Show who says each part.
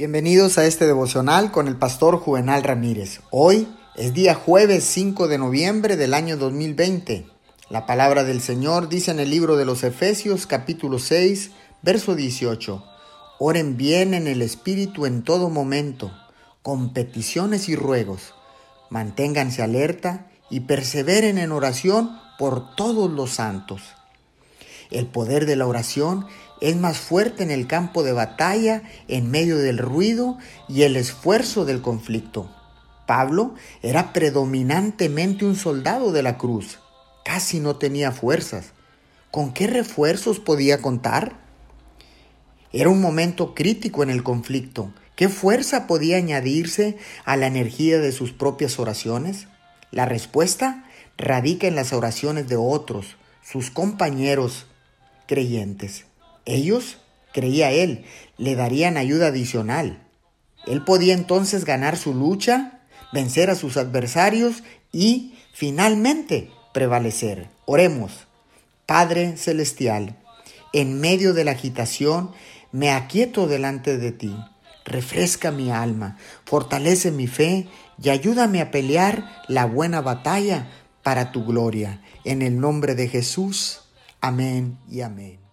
Speaker 1: Bienvenidos a este devocional con el pastor Juvenal Ramírez. Hoy es día jueves 5 de noviembre del año 2020. La palabra del Señor dice en el libro de los Efesios capítulo 6, verso 18. Oren bien en el Espíritu en todo momento, con peticiones y ruegos. Manténganse alerta y perseveren en oración por todos los santos. El poder de la oración es más fuerte en el campo de batalla, en medio del ruido y el esfuerzo del conflicto. Pablo era predominantemente un soldado de la cruz. Casi no tenía fuerzas. ¿Con qué refuerzos podía contar? Era un momento crítico en el conflicto. ¿Qué fuerza podía añadirse a la energía de sus propias oraciones? La respuesta radica en las oraciones de otros, sus compañeros creyentes. Ellos, creía él, le darían ayuda adicional. Él podía entonces ganar su lucha, vencer a sus adversarios y, finalmente, prevalecer. Oremos. Padre Celestial, en medio de la agitación, me aquieto delante de ti. Refresca mi alma, fortalece mi fe y ayúdame a pelear la buena batalla para tu gloria. En el nombre de Jesús. Amén y amén.